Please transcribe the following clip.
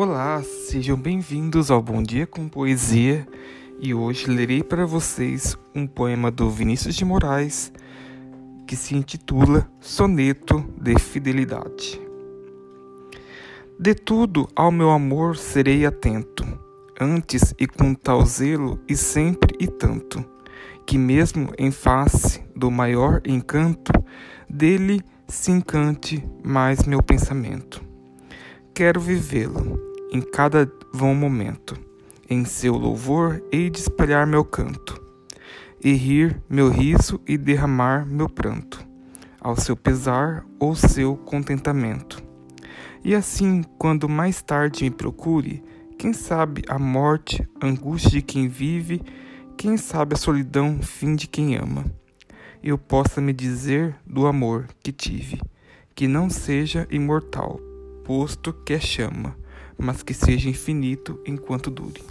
Olá, sejam bem-vindos ao Bom Dia com Poesia e hoje lerei para vocês um poema do Vinícius de Moraes que se intitula Soneto de Fidelidade. De tudo ao meu amor serei atento, antes e com tal zelo e sempre e tanto, que mesmo em face do maior encanto, dele se encante mais meu pensamento. Quero vivê-lo em cada vão momento, em seu louvor hei de espalhar meu canto, e rir meu riso e derramar meu pranto, ao seu pesar ou seu contentamento. E assim, quando mais tarde me procure, quem sabe a morte, angústia de quem vive, quem sabe a solidão, fim de quem ama, eu possa me dizer do amor que tive, que não seja imortal, posto que é chama, mas que seja infinito enquanto dure.